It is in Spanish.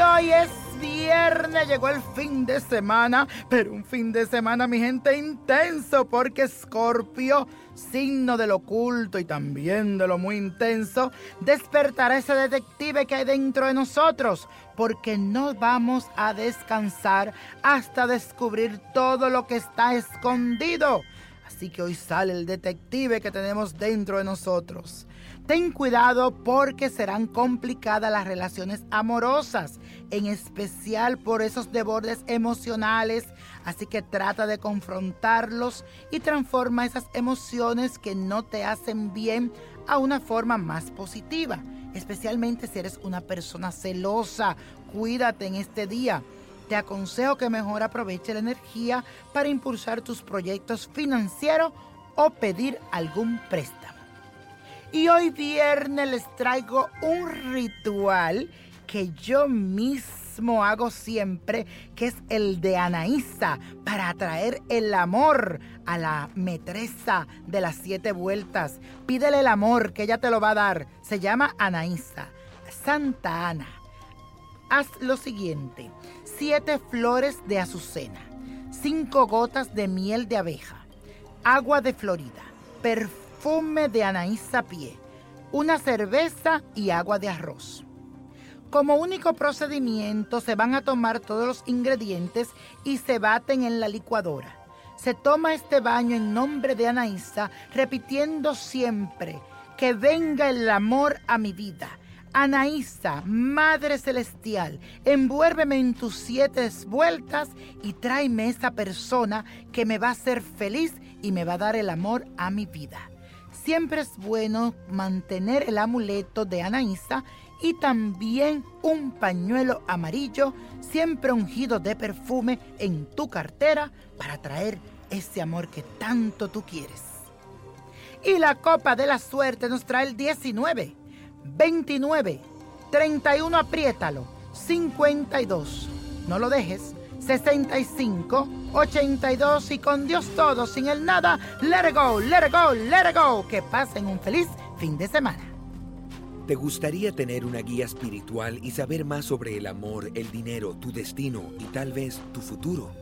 hoy es viernes, llegó el fin de semana, pero un fin de semana, mi gente, intenso, porque Scorpio, signo del oculto y también de lo muy intenso, despertará ese detective que hay dentro de nosotros, porque no vamos a descansar hasta descubrir todo lo que está escondido. Así que hoy sale el detective que tenemos dentro de nosotros. Ten cuidado porque serán complicadas las relaciones amorosas, en especial por esos debordes emocionales. Así que trata de confrontarlos y transforma esas emociones que no te hacen bien a una forma más positiva, especialmente si eres una persona celosa. Cuídate en este día. Te aconsejo que mejor aproveche la energía para impulsar tus proyectos financieros o pedir algún préstamo. Y hoy viernes les traigo un ritual que yo mismo hago siempre, que es el de Anaísa, para atraer el amor a la metresa de las siete vueltas. Pídele el amor, que ella te lo va a dar. Se llama Anaísa. Santa Ana. Haz lo siguiente. Siete flores de azucena. Cinco gotas de miel de abeja. Agua de Florida. Perfume de Anaísa Pie, una cerveza y agua de arroz. Como único procedimiento se van a tomar todos los ingredientes y se baten en la licuadora. Se toma este baño en nombre de Anaísa, repitiendo siempre que venga el amor a mi vida. Anaísa, Madre Celestial, envuélveme en tus siete vueltas y tráeme esa persona que me va a hacer feliz y me va a dar el amor a mi vida siempre es bueno mantener el amuleto de Anaísa y también un pañuelo amarillo siempre ungido de perfume en tu cartera para traer ese amor que tanto tú quieres. Y la copa de la suerte nos trae el 19, 29, 31, apriétalo, 52. No lo dejes 65 82 y con Dios todo, sin el nada, let it go, let it go, let it go. Que pasen un feliz fin de semana. ¿Te gustaría tener una guía espiritual y saber más sobre el amor, el dinero, tu destino y tal vez tu futuro?